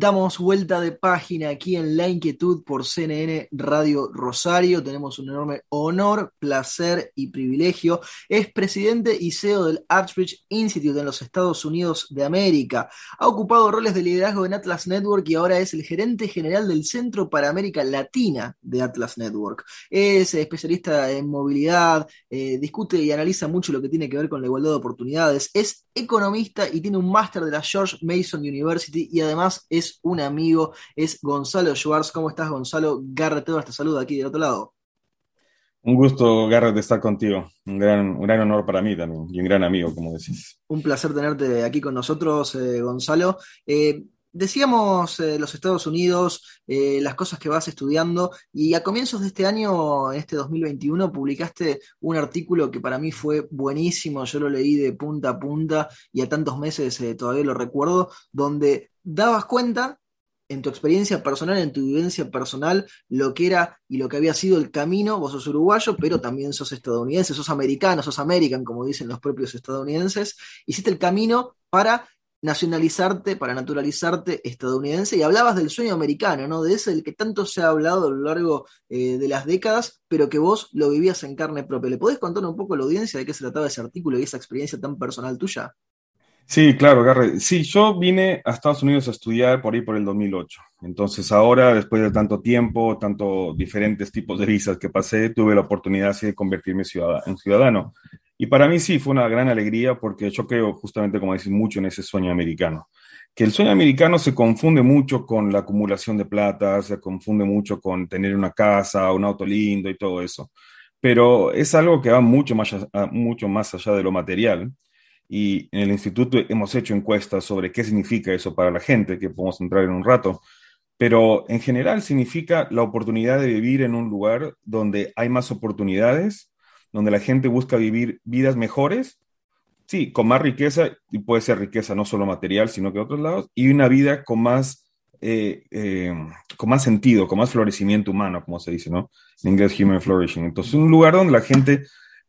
Damos vuelta de página aquí en La Inquietud por CNN Radio Rosario. Tenemos un enorme honor, placer y privilegio. Es presidente y CEO del Archbridge Institute en los Estados Unidos de América. Ha ocupado roles de liderazgo en Atlas Network y ahora es el gerente general del Centro para América Latina de Atlas Network. Es especialista en movilidad, eh, discute y analiza mucho lo que tiene que ver con la igualdad de oportunidades. Es economista y tiene un máster de la George Mason University y además es un amigo, es Gonzalo Schwartz. ¿Cómo estás, Gonzalo? Garrett te saluda aquí del otro lado. Un gusto, Garrett, de estar contigo. Un gran, un gran honor para mí también y un gran amigo, como decís. Un placer tenerte aquí con nosotros, eh, Gonzalo. Eh, decíamos eh, los Estados Unidos, las cosas que vas estudiando, y a comienzos de este año, este 2021, publicaste un artículo que para mí fue buenísimo, yo lo leí de punta a punta y a tantos meses todavía lo recuerdo, donde dabas cuenta en tu experiencia personal, en tu vivencia personal, lo que era y lo que había sido el camino, vos sos uruguayo, pero también sos estadounidense, sos americano, sos american, como dicen los propios estadounidenses, hiciste el camino para nacionalizarte, para naturalizarte estadounidense, y hablabas del sueño americano, ¿no? De ese del que tanto se ha hablado a lo largo eh, de las décadas, pero que vos lo vivías en carne propia. ¿Le podés contar un poco a la audiencia de qué se trataba ese artículo y esa experiencia tan personal tuya? Sí, claro, Garre. Sí, yo vine a Estados Unidos a estudiar por ahí por el 2008. Entonces ahora, después de tanto tiempo, tanto diferentes tipos de visas que pasé, tuve la oportunidad de convertirme en ciudadano. Y para mí sí, fue una gran alegría porque yo creo justamente, como decís, mucho en ese sueño americano. Que el sueño americano se confunde mucho con la acumulación de plata, se confunde mucho con tener una casa, un auto lindo y todo eso. Pero es algo que va mucho más, mucho más allá de lo material y en el instituto hemos hecho encuestas sobre qué significa eso para la gente, que podemos entrar en un rato, pero en general significa la oportunidad de vivir en un lugar donde hay más oportunidades, donde la gente busca vivir vidas mejores, sí, con más riqueza, y puede ser riqueza no solo material, sino que otros lados, y una vida con más, eh, eh, con más sentido, con más florecimiento humano, como se dice, ¿no? En inglés, human flourishing. Entonces, un lugar donde la gente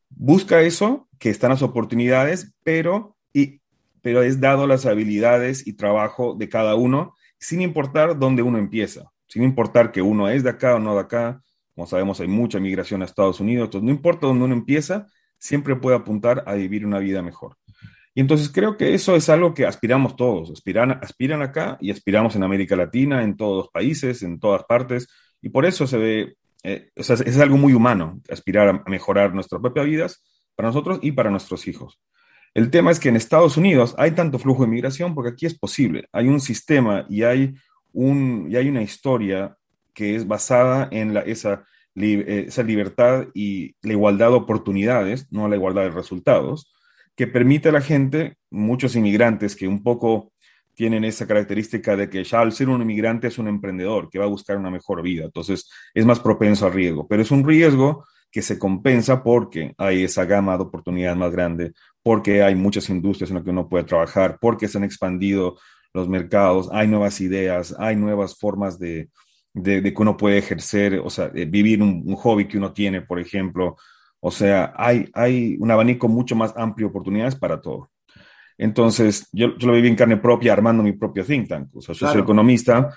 busca eso, que están las oportunidades, pero, y, pero es dado las habilidades y trabajo de cada uno, sin importar dónde uno empieza, sin importar que uno es de acá o no de acá. Como sabemos, hay mucha migración a Estados Unidos, entonces no importa dónde uno empieza, siempre puede apuntar a vivir una vida mejor. Y entonces creo que eso es algo que aspiramos todos, aspiran, aspiran acá y aspiramos en América Latina, en todos los países, en todas partes, y por eso se ve eh, es algo muy humano, aspirar a mejorar nuestras propias vidas para nosotros y para nuestros hijos. El tema es que en Estados Unidos hay tanto flujo de migración porque aquí es posible. Hay un sistema y hay, un, y hay una historia que es basada en esa, eh, esa libertad y la igualdad de oportunidades, no la igualdad de resultados, que permite a la gente, muchos inmigrantes que un poco tienen esa característica de que ya al ser un inmigrante es un emprendedor que va a buscar una mejor vida, entonces es más propenso al riesgo, pero es un riesgo que se compensa porque hay esa gama de oportunidades más grande, porque hay muchas industrias en las que uno puede trabajar, porque se han expandido los mercados, hay nuevas ideas, hay nuevas formas de, de, que uno puede ejercer, o sea, vivir un, un, hobby que uno tiene, por ejemplo. O sea, hay, hay un abanico mucho más amplio de oportunidades para todo. Entonces, yo, yo, lo viví en carne propia armando mi propio think tank. O sea, yo soy economista.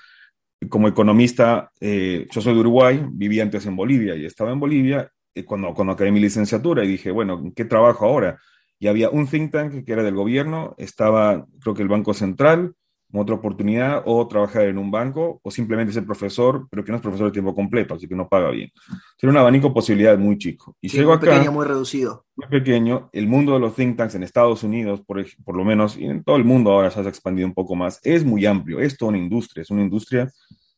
Como economista, eh, yo soy de Uruguay, viví antes en Bolivia y estaba en Bolivia eh, cuando, cuando acabé mi licenciatura y dije, bueno, ¿qué trabajo ahora? Y había un think tank que era del gobierno, estaba, creo que el Banco Central, otra oportunidad, o trabajar en un banco, o simplemente ser profesor, pero que no es profesor de tiempo completo, así que no paga bien. Tiene un abanico de posibilidades muy chico. Y sí, muy acá, pequeño, muy reducido. Muy pequeño. El mundo de los think tanks en Estados Unidos, por, por lo menos, y en todo el mundo ahora se ha expandido un poco más, es muy amplio. Es toda una industria, es una industria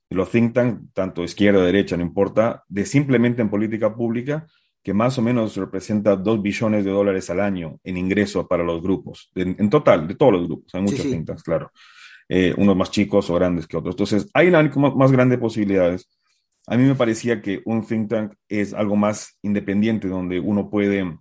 de los think tanks, tanto izquierda o derecha, no importa, de simplemente en política pública, que más o menos representa 2 billones de dólares al año en ingreso para los grupos, en, total, de todos los grupos. Hay muchos sí, think tanks, claro. Eh, unos más chicos o grandes que otros. Entonces, hay una más grandes posibilidades. A mí me parecía que un think tank es algo más independiente, donde uno puede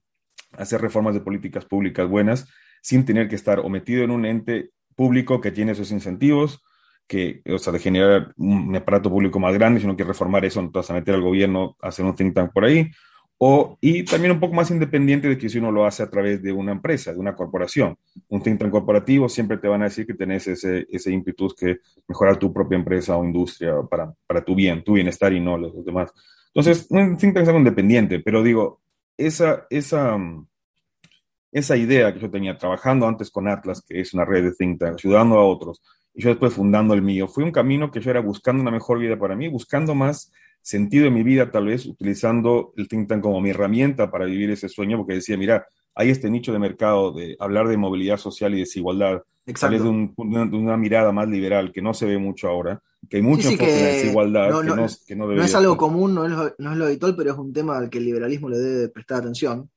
hacer reformas de políticas públicas buenas sin tener que estar o metido en un ente público que tiene sus incentivos, que, o sea, de generar un aparato público más grande, si uno quiere reformar eso, entonces a meter al gobierno, hacer un think tank por ahí, o, y también un poco más independiente de que si uno lo hace a través de una empresa, de una corporación. Un think tank corporativo siempre te van a decir que tenés ese, ese ímpetu que mejorar tu propia empresa o industria para, para tu bien, tu bienestar y no los, demás. Entonces, un think tank es algo independiente, pero digo, esa, esa, esa idea que yo tenía trabajando antes con Atlas, que es una red de think tank, ayudando a otros, y yo después fundando el mío, fue un camino que yo era buscando una mejor vida para mí, buscando más sentido en mi vida, tal vez utilizando el think tank como mi herramienta para vivir ese sueño, porque decía, mira, hay este nicho de mercado de hablar de movilidad social y desigualdad, tal vez de, una, mirada más liberal que no se ve mucho ahora, que hay mucho desigualdad no, que, no, no, es algo común, no es, lo, no es lo habitual, pero es un tema al que el liberalismo le debe prestar atención.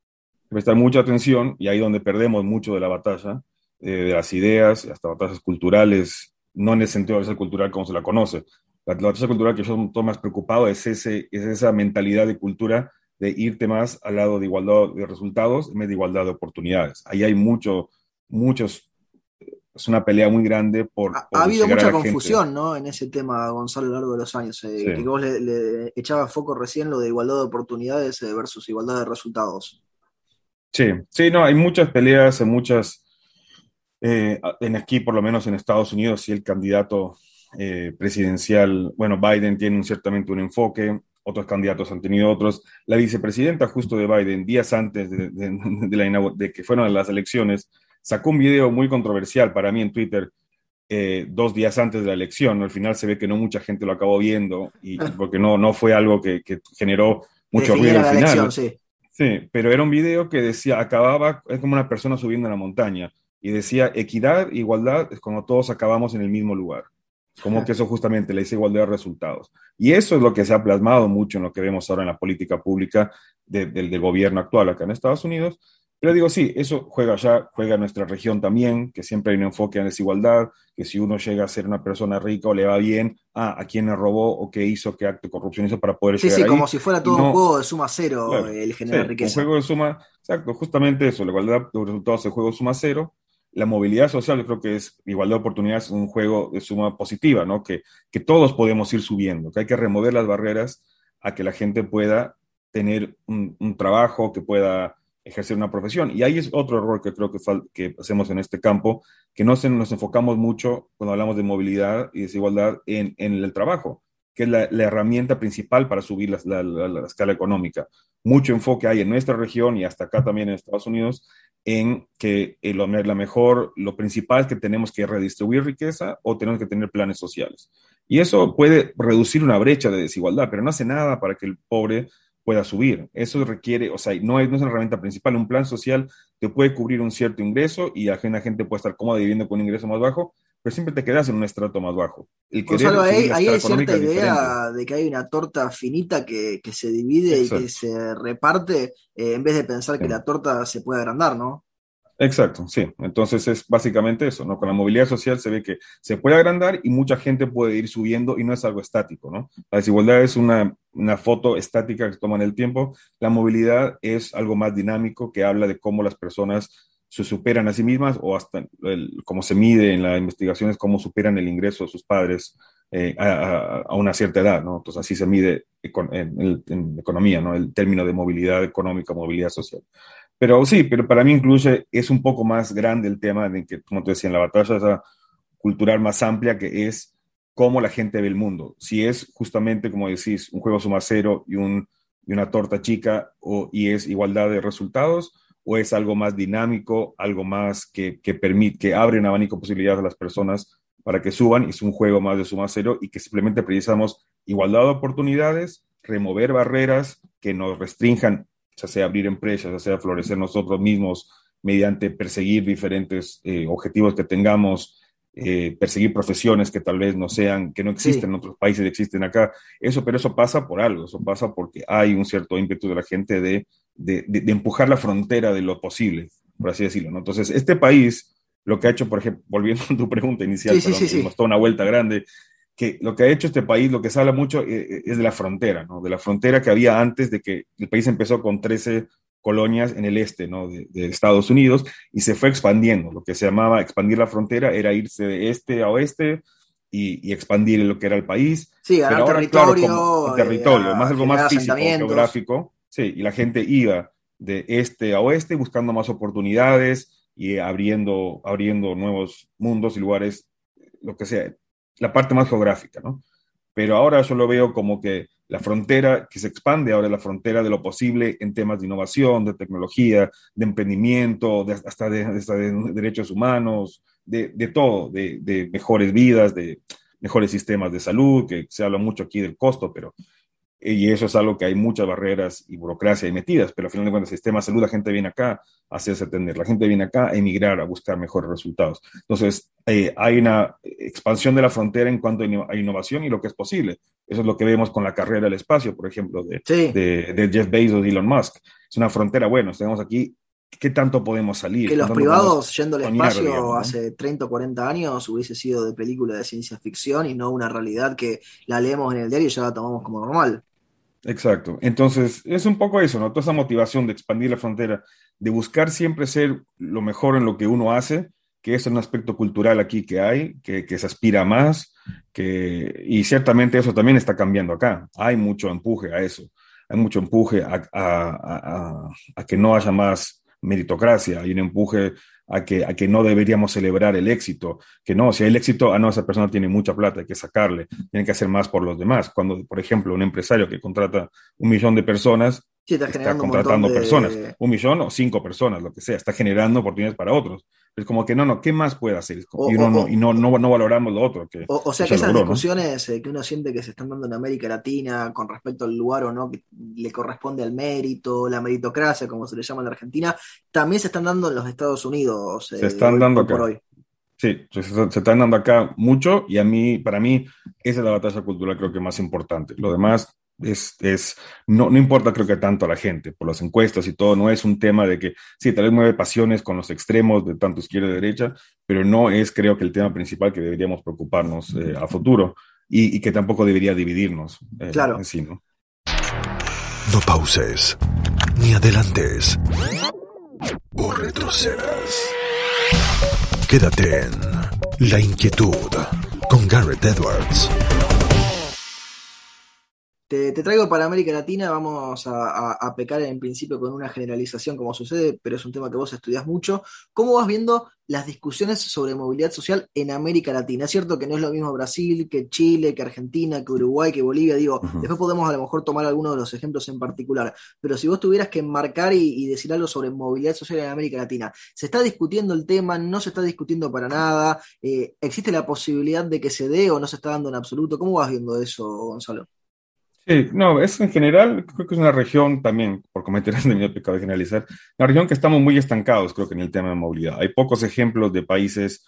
Prestar mucha atención y ahí donde perdemos mucho de la batalla, eh, de las ideas, hasta batallas culturales, no en el sentido de la cultural como se la conoce, la, la cultural que yo estoy más preocupado es, ese, es esa mentalidad de cultura de irte más al lado de igualdad de resultados en vez de igualdad de oportunidades. Ahí hay mucho, muchos, es una pelea muy grande por... Ha, ha habido mucha confusión, ¿no? En ese tema, Gonzalo, a lo largo de los años. Eh, Que vos le, le echabas foco recién lo de igualdad de oportunidades eh, versus igualdad de resultados. Sí, sí, no, hay muchas peleas, hay muchas... Eh, en aquí, por lo menos en Estados Unidos, si el candidato eh, presidencial, bueno, Biden tiene un, ciertamente un enfoque, otros candidatos han tenido otros. La vicepresidenta justo de Biden, días antes de, de, que fueron las elecciones, sacó un video muy controversial para mí en Twitter, eh, dos días antes de la elección. Al final se ve que no mucha gente lo acabó viendo, y, porque no, no fue algo que, generó mucho ruido al final. sí. sí, pero era un video que decía, acababa, es como una persona subiendo a la montaña, y decía, equidad, igualdad, es como todos acabamos en el mismo lugar. Como que eso justamente le dice igualdad de resultados. Y eso es lo que se ha plasmado mucho en lo que vemos ahora en la política pública del gobierno actual acá en Estados Unidos. Pero digo, sí, eso juega allá, juega en nuestra región también, que siempre hay un enfoque en desigualdad, que si uno llega a ser una persona rica o le va bien, ah, a quién le robó o qué hizo, qué acto de corrupción hizo para poder sí, llegar Sí, como si fuera todo un juego de suma cero el generar riqueza. Un juego de suma, exacto, justamente eso, la igualdad de resultados es el juego de suma cero, la movilidad social, yo creo que es igualdad de oportunidades, un juego de suma positiva, ¿no? Que, que todos podemos ir subiendo, que hay que remover las barreras a que la gente pueda tener un, trabajo, que pueda ejercer una profesión. Y ahí es otro error que creo que, que hacemos en este campo, que no se, nos enfocamos mucho cuando hablamos de movilidad y desigualdad en, en el trabajo, que es la, herramienta principal para subir la, la, escala económica. Mucho enfoque hay en nuestra región y hasta acá también en Estados Unidos en que eh, lo, la mejor, lo principal es que tenemos que redistribuir riqueza o tenemos que tener planes sociales. Y eso puede reducir una brecha de desigualdad, pero no hace nada para que el pobre pueda subir. Eso requiere, o sea, no es, no es una herramienta principal. Un plan social te puede cubrir un cierto ingreso y la gente puede estar cómoda viviendo con un ingreso más bajo, pero siempre te quedas en un estrato más bajo. El ahí, hay cierta idea de que hay una torta finita que, que se divide y que se reparte eh, en vez de pensar que la torta se puede agrandar, ¿no? Exacto, sí. Entonces es básicamente eso, ¿no? Con la movilidad social se ve que se puede agrandar y mucha gente puede ir subiendo y no es algo estático, ¿no? La desigualdad es una, una foto estática que toma en el tiempo. La movilidad es algo más dinámico que habla de cómo las personas se superan a sí mismas o hasta cómo se mide en las investigaciones, cómo superan el ingreso de sus padres eh, a, una cierta edad, ¿no? Entonces así se mide en, economía, ¿no? El término de movilidad económica, movilidad social. Pero sí, pero para mí incluye, es un poco más grande el tema de que, como te decía, en la batalla cultural más amplia que es cómo la gente ve el mundo. Si es justamente, como decís, un juego suma cero y, un, y una torta chica o, y es igualdad de resultados, o es algo más dinámico, algo más que, que permite, que abre un abanico de posibilidades a las personas para que suban, es un juego más de suma cero y que simplemente precisamos igualdad de oportunidades, remover barreras que nos restrinjan, ya sea abrir empresas, ya sea florecer nosotros mismos mediante perseguir diferentes eh, objetivos que tengamos, eh, perseguir profesiones que tal vez no sean, que no existen en otros países, existen acá. Eso, pero eso pasa por algo, eso pasa porque hay un cierto ímpetu de la gente de de, empujar la frontera de lo posible, por así decirlo. ¿no? Entonces, este país, lo que ha hecho, por ejemplo, volviendo a tu pregunta inicial, sí, sí, nos una vuelta grande, que lo que ha hecho este país, lo que se habla mucho eh, eh, es de la frontera, ¿no? de la frontera que había antes de que el país empezó con 13 colonias en el este ¿no? de, Estados Unidos y se fue expandiendo. Lo que se llamaba expandir la frontera era irse de este a oeste y, expandir lo que era el país. Sí, ganar territorio. territorio, más algo más físico, geográfico. Sí, y la gente iba de este a oeste buscando más oportunidades y abriendo, abriendo nuevos mundos y lugares, lo que sea, la parte más geográfica, ¿no? Pero ahora yo lo veo como que la frontera que se expande ahora la frontera de lo posible en temas de innovación, de tecnología, de emprendimiento, de, hasta, de, derechos humanos, de, de todo, de, mejores vidas, de mejores sistemas de salud, que se habla mucho aquí del costo, pero y eso es algo que hay muchas barreras y burocracia y metidas, pero al final de cuentas, el sistema de salud, la gente viene acá a hacerse atender, la gente viene acá a emigrar, a buscar mejores resultados. Entonces, eh, hay una expansión de la frontera en cuanto a innovación y lo que es posible. Eso es lo que vemos con la carrera del espacio, por ejemplo, de, de, Jeff Bezos y Elon Musk. Es una frontera, bueno, tenemos aquí ¿qué tanto podemos salir? Que los privados yendo al espacio hace 30 o 40 años hubiese sido de película de ciencia ficción y no una realidad que la leemos en el diario y ya la tomamos como normal. Exacto. Entonces, es un poco eso, ¿no? Toda esa motivación de expandir la frontera, de buscar siempre ser lo mejor en lo que uno hace, que es un aspecto cultural aquí que hay, que, se aspira más, que, y ciertamente eso también está cambiando acá. Hay mucho empuje a eso, hay mucho empuje a que no haya más meritocracia, hay un empuje a que, a que no deberíamos celebrar el éxito, que no, si hay el éxito, ah, no, esa persona tiene mucha plata, hay que sacarle, tiene que hacer más por los demás. Cuando, por ejemplo, un empresario que contrata un millón de personas, está, contratando personas, un millón o cinco personas, lo que sea, está generando oportunidades para otros. Es como que no, no, ¿qué más puede hacer? y, no, y no, no, no, valoramos lo otro. Que o, sea que esas discusiones eh, que uno siente que se están dando en América Latina con respecto al lugar o no que le corresponde al mérito, la meritocracia, como se le llama en la Argentina, también se están dando en los Estados Unidos. se están eh, dando acá. Por hoy. Sí, se, se, están dando acá mucho y a mí, para mí, esa es la batalla cultural creo que más importante. Lo demás es, es no, no, importa creo que tanto a la gente, por las encuestas y todo, no es un tema de que, sí, tal vez mueve pasiones con los extremos de tanto izquierda y derecha, pero no es creo que el tema principal que deberíamos preocuparnos eh, a futuro y, que tampoco debería dividirnos eh, claro. en sí, ¿no? No pauses, ni adelantes, o retrocedas. Quédate en La Inquietud con Garrett Edwards. Te, traigo para América Latina, vamos a, pecar en principio con una generalización como sucede, pero es un tema que vos estudias mucho. ¿Cómo vas viendo las discusiones sobre movilidad social en América Latina? Es cierto que no es lo mismo Brasil, que Chile, que Argentina, que Uruguay, que Bolivia, digo, después podemos a lo mejor tomar algunos de los ejemplos en particular, pero si vos tuvieras que marcar y, decir algo sobre movilidad social en América Latina, ¿se está discutiendo el tema? ¿No se está discutiendo para nada? Eh, ¿Existe la posibilidad de que se dé o no se está dando en absoluto? ¿Cómo vas viendo eso, Gonzalo? Sí, no, es en general, creo que es una región también, por cometer de mi pecado de generalizar, una región que estamos muy estancados, creo que en el tema de movilidad. Hay pocos ejemplos de países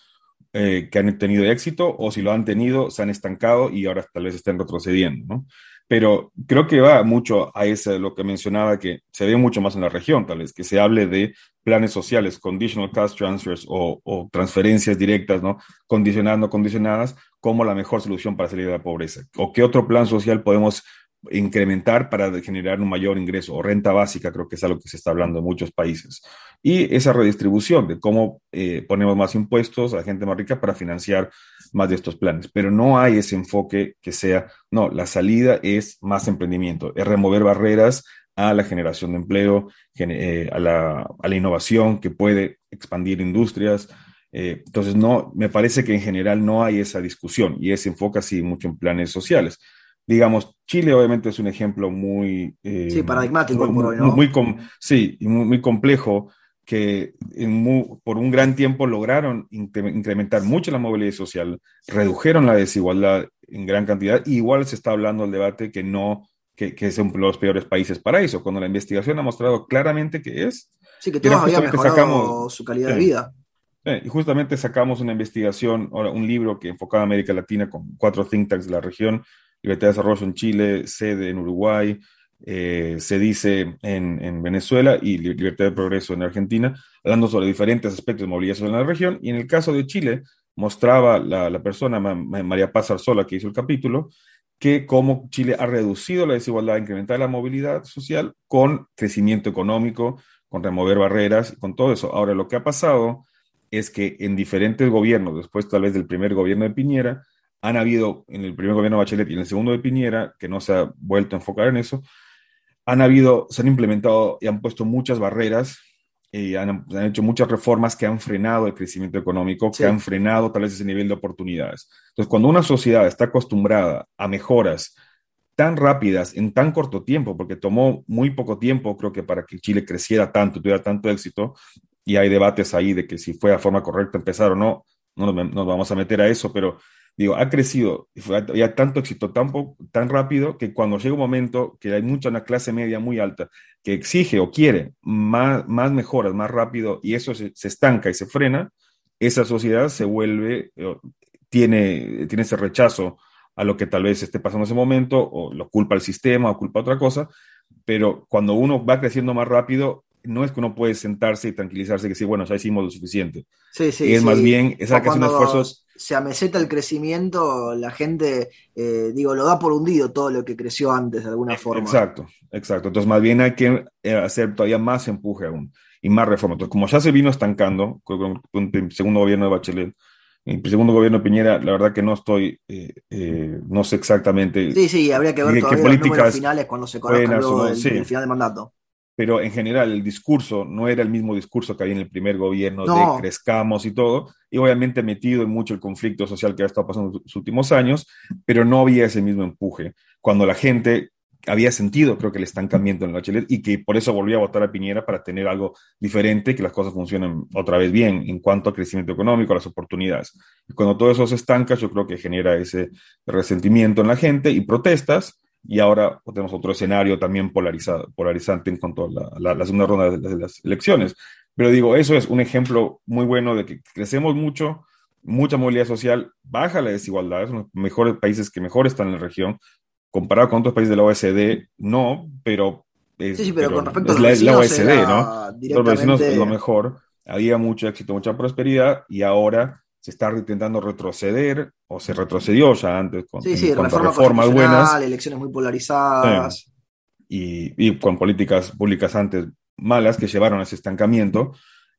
eh, que han tenido éxito o si lo han tenido, se han estancado y ahora tal vez estén retrocediendo, ¿no? Pero creo que va mucho a eso, lo que mencionaba, que se ve mucho más en la región, tal vez, que se hable de planes sociales, conditional cash transfers o, transferencias directas, ¿no? Condicionadas, no condicionadas, como la mejor solución para salir de la pobreza. ¿O qué otro plan social podemos incrementar para generar un mayor ingreso o renta básica, creo que es algo que se está hablando en muchos países. Y esa redistribución de cómo eh, ponemos más impuestos a la gente más rica para financiar más de estos planes. Pero no hay ese enfoque que sea, no, la salida es más emprendimiento, es remover barreras a la generación de empleo, eh, a, la, a, la, innovación que puede expandir industrias. Eh, entonces, no, me parece que en general no hay esa discusión y se enfoca así mucho en planes sociales digamos, Chile obviamente es un ejemplo muy... Eh, sí, paradigmático. Muy, muy, sí, muy, muy complejo que por un gran tiempo lograron incrementar mucho la movilidad social, redujeron la desigualdad en gran cantidad, igual se está hablando del debate que no, que, que es uno de los peores países para eso, cuando la investigación ha mostrado claramente que es. Sí, que todos habían mejorado su calidad de vida. y justamente sacamos una investigación, un libro que enfocaba a América Latina con cuatro think tanks de la región, Libertad de Desarrollo en Chile, sede en Uruguay, eh, se dice en, Venezuela y Libertad de Progreso en Argentina, hablando sobre diferentes aspectos de movilidad social en la región. Y en el caso de Chile, mostraba la, persona, María Paz Arzola, que hizo el capítulo, que cómo Chile ha reducido la desigualdad, incrementado la movilidad social con crecimiento económico, con remover barreras, con todo eso. Ahora, lo que ha pasado es que en diferentes gobiernos, después tal vez del primer gobierno de Piñera, han habido, en el primer gobierno de Bachelet y en el segundo de Piñera, que no se ha vuelto a enfocar en eso, han habido, se han implementado y han puesto muchas barreras y han, hecho muchas reformas que han frenado el crecimiento económico, que han frenado tal vez ese nivel de oportunidades. Entonces, cuando una sociedad está acostumbrada a mejoras tan rápidas en tan corto tiempo, porque tomó muy poco tiempo, creo que para que Chile creciera tanto, tuviera tanto éxito, y hay debates ahí de que si fue a forma correcta empezar o no, no nos, vamos a meter a eso, pero digo, ha crecido, ya tanto éxito tan, tan rápido que cuando llega un momento que hay mucha una clase media muy alta que exige o quiere más, más mejoras, más rápido, y eso se, estanca y se frena, esa sociedad se vuelve, eh, tiene, tiene ese rechazo a lo que tal vez esté pasando en ese momento, o lo culpa al sistema, o culpa otra cosa, pero cuando uno va creciendo más rápido, no es que uno puede sentarse y tranquilizarse que sí, bueno, ya hicimos lo suficiente. Sí, sí. es más bien, es que esfuerzos. Se ameseta el crecimiento, la gente, eh, digo, lo da por hundido todo lo que creció antes de alguna forma. Exacto, exacto. Entonces, más bien hay que eh, hacer todavía más empuje aún y más reforma. Entonces, como ya se vino estancando con, el segundo gobierno de Bachelet, el segundo gobierno de Piñera, la verdad que no estoy, eh, no sé exactamente. Sí, sí, habría que ver todavía qué políticas los finales cuando se conozca el, final de mandato pero en general el discurso no era el mismo discurso que había en el primer gobierno de crezcamos y todo, y obviamente metido en mucho el conflicto social que ha estado pasando en los últimos años, pero no había ese mismo empuje. Cuando la gente había sentido, creo que el estancamiento en el Bachelet y que por eso volvió a votar a Piñera para tener algo diferente, que las cosas funcionen otra vez bien en cuanto al crecimiento económico, a las oportunidades. Y cuando todo eso se estanca, yo creo que genera ese resentimiento en la gente y protestas, y ahora tenemos otro escenario también polarizado, polarizante en cuanto a la, segunda ronda de, las elecciones. Pero digo, eso es un ejemplo muy bueno de que crecemos mucho, mucha movilidad social, baja la desigualdad, son los mejores países que mejor están en la región, comparado con otros países de la OSD, no, pero... Es, sí, sí, pero, con respecto a la, OSD, ¿no? Los vecinos es lo mejor, había mucho éxito, mucha prosperidad, y ahora se está intentando retroceder, o se retrocedió ya antes con, reformas buenas. Elecciones muy polarizadas. y, con políticas públicas antes malas que llevaron a ese estancamiento.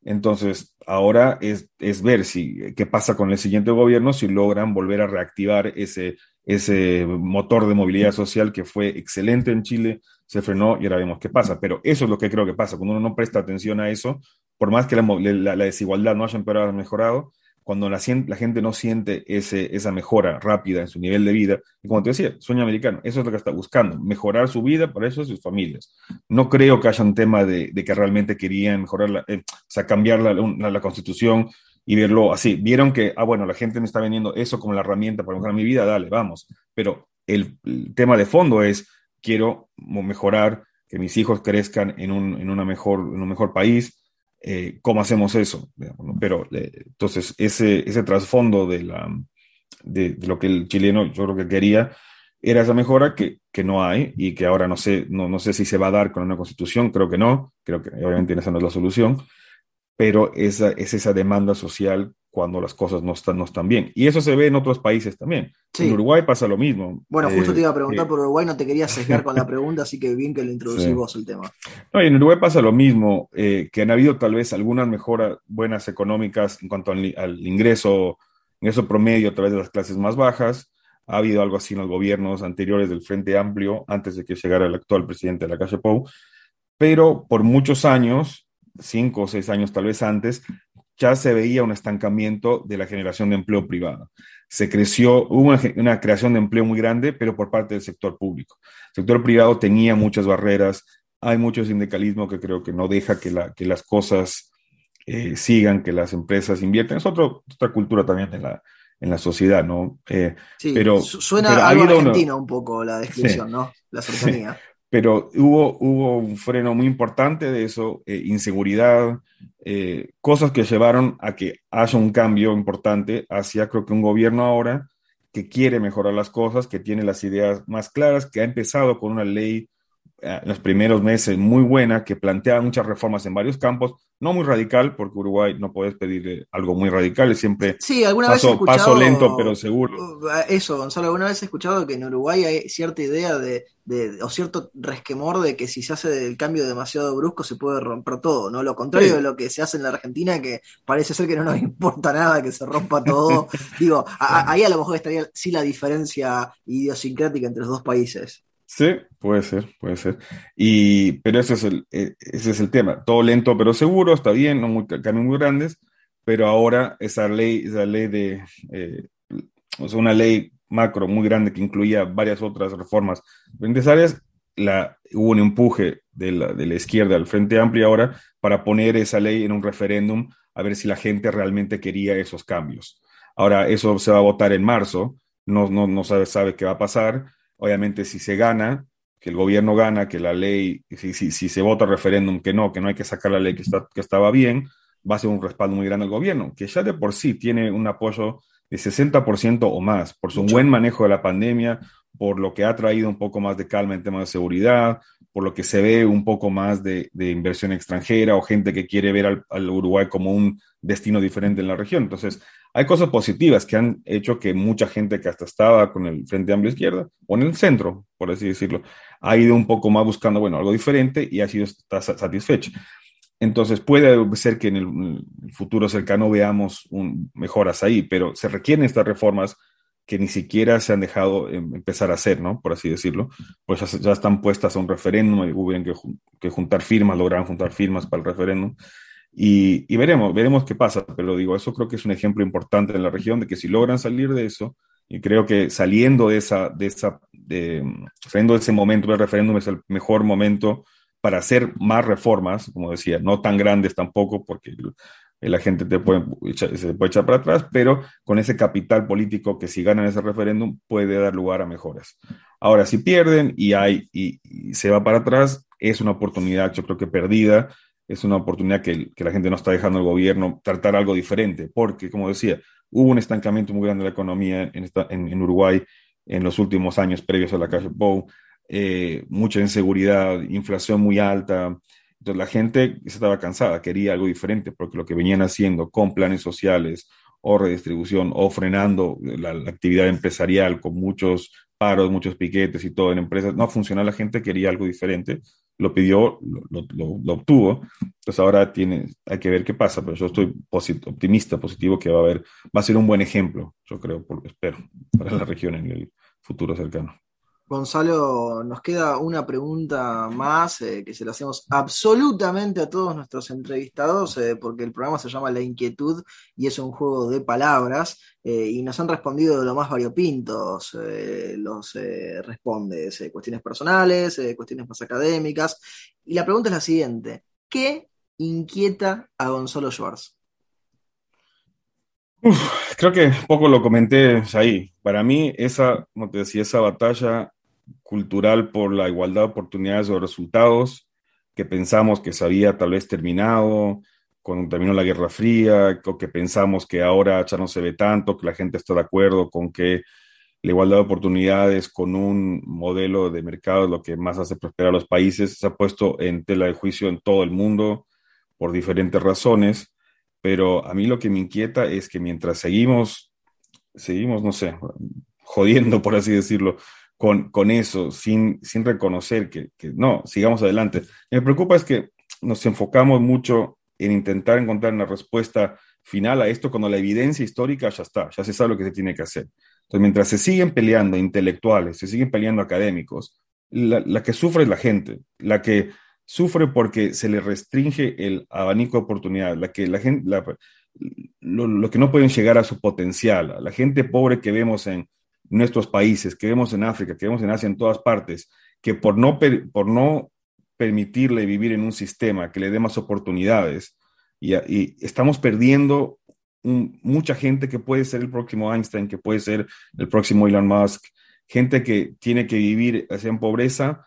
Entonces, ahora es, es, ver si qué pasa con el siguiente gobierno, si logran volver a reactivar ese, ese motor de movilidad social que fue excelente en Chile, se frenó y ahora vemos qué pasa. Pero eso es lo que creo que pasa. Cuando uno no presta atención a eso, por más que la, la, la desigualdad no haya empeorado, mejorado, cuando la, la, gente no siente ese, esa mejora rápida en su nivel de vida, y como te decía, sueño americano, eso es lo que está buscando, mejorar su vida para eso y sus familias. No creo que haya un tema de, de que realmente querían mejorar, la, eh, o sea, cambiar la, la, constitución y verlo así. Vieron que, ah, bueno, la gente me está vendiendo eso como la herramienta para mejorar mi vida, dale, vamos. Pero el, el tema de fondo es, quiero mejorar, que mis hijos crezcan en un, en una mejor, en un mejor país, eh, cómo hacemos eso. Pero eh, entonces ese, ese trasfondo de, la, de, lo que el chileno yo creo que quería era esa mejora que, que, no hay y que ahora no sé, no, no sé si se va a dar con una constitución, creo que no, creo que obviamente esa no es la solución, pero esa, es esa demanda social cuando las cosas no están, no están bien. Y eso se ve en otros países también. En Uruguay pasa lo mismo. Bueno, justo te iba a preguntar por Uruguay, no te quería sesgar con la pregunta, así que bien que lo introducís vos el tema. No, en Uruguay pasa lo mismo, eh, que han habido tal vez algunas mejoras buenas económicas en cuanto al, ingreso, ingreso promedio a través de las clases más bajas. Ha habido algo así en los gobiernos anteriores del Frente Amplio, antes de que llegara el actual presidente de la calle Pou. Pero por muchos años, cinco o seis años tal vez antes, ya se veía un estancamiento de la generación de empleo privado. Se creció, hubo una, creación de empleo muy grande, pero por parte del sector público. El sector privado tenía muchas barreras, hay mucho sindicalismo que creo que no deja que, la, que las cosas eh, sigan, que las empresas inviertan. Es otro, otra cultura también en la, en la sociedad, ¿no? Eh, sí, pero, suena algo argentino un poco la descripción, ¿no? La cercanía pero hubo, hubo un freno muy importante de eso, eh, inseguridad, eh, cosas que llevaron a que haya un cambio importante hacia, creo que un gobierno ahora que quiere mejorar las cosas, que tiene las ideas más claras, que ha empezado con una ley los primeros meses muy buena, que plantea muchas reformas en varios campos, no muy radical, porque Uruguay no puedes pedir algo muy radical, es siempre sí, alguna paso, vez escuchado, paso lento pero seguro. Uh, eso, Gonzalo, alguna vez he escuchado que en Uruguay hay cierta idea de, de o cierto resquemor de que si se hace el cambio demasiado brusco se puede romper todo, ¿no? Lo contrario sí. de lo que se hace en la Argentina, que parece ser que no nos importa nada que se rompa todo. Digo, a, ahí a lo mejor estaría sí la diferencia idiosincrática entre los dos países. Sí, puede ser, puede ser. Y, pero ese es el, e, ese es el tema. Todo lento pero seguro, está bien, no muy, cambios muy grandes, pero ahora esa ley, esa ley de, eh, o sea, una ley macro muy grande que incluía varias otras reformas necesarias, la, hubo un empuje de la, de la izquierda al Frente Amplio ahora para poner esa ley en un referéndum a ver si la gente realmente quería esos cambios. Ahora, eso se va a votar en marzo, no, no, no sabe, sabe qué va a pasar Obviamente, si se gana, que el gobierno gana, que la ley, si, si, si se vota referéndum que no, que no hay que sacar la ley que, está, que estaba bien, va a ser un respaldo muy grande al gobierno, que ya de por sí tiene un apoyo de 60% o más por su Mucho. buen manejo de la pandemia, por lo que ha traído un poco más de calma en temas de seguridad, por lo que se ve un poco más de, de inversión extranjera o gente que quiere ver al, al, Uruguay como un destino diferente en la región. Entonces, hay cosas positivas que han hecho que mucha gente que hasta estaba con el Frente Amplio Izquierda, o en el centro, por así decirlo, ha ido un poco más buscando, bueno, algo diferente y ha sido satisfecha. Entonces puede ser que en el futuro cercano veamos un, mejoras ahí, pero se requieren estas reformas que ni siquiera se han dejado empezar a hacer, ¿no? Por así decirlo, pues ya, están puestas a un referéndum, hubieran que, que juntar firmas, lograron juntar firmas para el referéndum, y, y, veremos, veremos qué pasa, pero digo, eso creo que es un ejemplo importante en la región de que si logran salir de eso, y creo que saliendo de esa, de esa, de, saliendo de ese momento del referéndum es el mejor momento para hacer más reformas, como decía, no tan grandes tampoco, porque la gente te puede se puede echar para atrás, pero con ese capital político que si ganan ese referéndum puede dar lugar a mejoras. Ahora, si pierden y hay y, y se va para atrás, es una oportunidad, yo creo que perdida, es una oportunidad que, que, la gente no está dejando al gobierno tratar algo diferente, porque, como decía, hubo un estancamiento muy grande de la economía en, esta, en, Uruguay en los últimos años previos a la Pou, eh, mucha inseguridad, inflación muy alta. Entonces la gente estaba cansada, quería algo diferente, porque lo que venían haciendo con planes sociales o redistribución o frenando la, la actividad empresarial con muchos paros, muchos piquetes y todo en empresas, no funcionaba, la gente quería algo diferente lo pidió, lo, obtuvo. Entonces ahora tiene, hay que ver qué pasa, pero yo estoy posit optimista, positivo, que va a haber, va a ser un buen ejemplo, yo creo, por, espero, para la región en el futuro cercano. Gonzalo, nos queda una pregunta más eh, que se la hacemos absolutamente a todos nuestros entrevistados, eh, porque el programa se llama La Inquietud y es un juego de palabras, eh, y nos han respondido de lo más variopintos los respondes, cuestiones personales, cuestiones más académicas, y la pregunta es la siguiente, ¿qué inquieta a Gonzalo Schwartz? Creo que poco lo comenté ahí. Para mí, esa, como te decía, esa batalla cultural por la igualdad de oportunidades o resultados que pensamos que se había tal vez terminado cuando terminó la Guerra Fría, o que pensamos que ahora ya no se ve tanto, que la gente está de acuerdo con que la igualdad de oportunidades con un modelo de mercado es lo que más hace prosperar a los países, se ha puesto en tela de juicio en todo el mundo por diferentes razones, pero a mí lo que me inquieta es que mientras seguimos, seguimos, no sé, jodiendo, por así decirlo, con, con eso, sin, sin reconocer que, que, no, sigamos adelante. Me preocupa es que nos enfocamos mucho en intentar encontrar una respuesta final a esto cuando la evidencia histórica ya está, ya se sabe lo que se tiene que hacer. Entonces, mientras se siguen peleando intelectuales, se siguen peleando académicos, la, la que sufre es la gente, la que sufre porque se le restringe el abanico de oportunidades, la que la gente, la, lo, que no pueden llegar a su potencial, la gente pobre que vemos en, nuestros países, que vemos en África, que vemos en Asia, en todas partes, que por no, por no permitirle vivir en un sistema que le dé más oportunidades, y, estamos perdiendo mucha gente que puede ser el próximo Einstein, que puede ser el próximo Elon Musk, gente que tiene que vivir en pobreza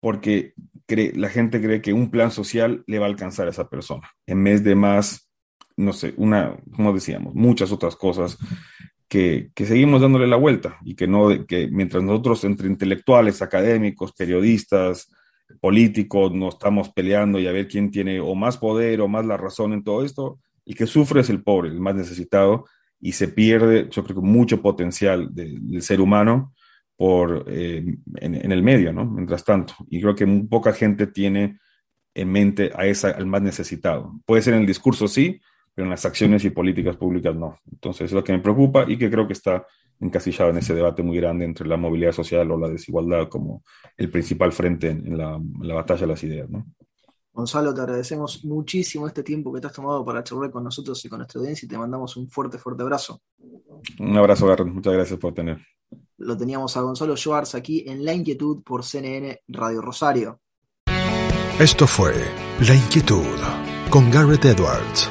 porque la gente cree que un plan social le va a alcanzar a esa persona, en vez de más, no sé, una, como decíamos, muchas otras cosas que, seguimos dándole la vuelta y que no, que mientras nosotros entre intelectuales, académicos, periodistas, políticos, no estamos peleando y a ver quién tiene o más poder o más la razón en todo esto. El que sufre es el pobre, el más necesitado, y se pierde, yo creo que mucho potencial del ser humano por, eh, en, el medio, ¿no? Mientras tanto. Y creo que poca gente tiene en mente a esa, al más necesitado. Puede ser en el discurso, sí, pero en las acciones y políticas públicas no. Entonces, es lo que me preocupa y que creo que está encasillado en ese debate muy grande entre la movilidad social o la desigualdad como el principal frente en, la, batalla de las ideas. ¿no? Gonzalo, te agradecemos muchísimo este tiempo que te has tomado para charlar con nosotros y con nuestra audiencia y te mandamos un fuerte, fuerte abrazo. Un abrazo, Garrett. Muchas gracias por tener. Lo teníamos a Gonzalo Schwartz aquí en La Inquietud por CNN Radio Rosario. Esto fue La Inquietud con Garrett Edwards.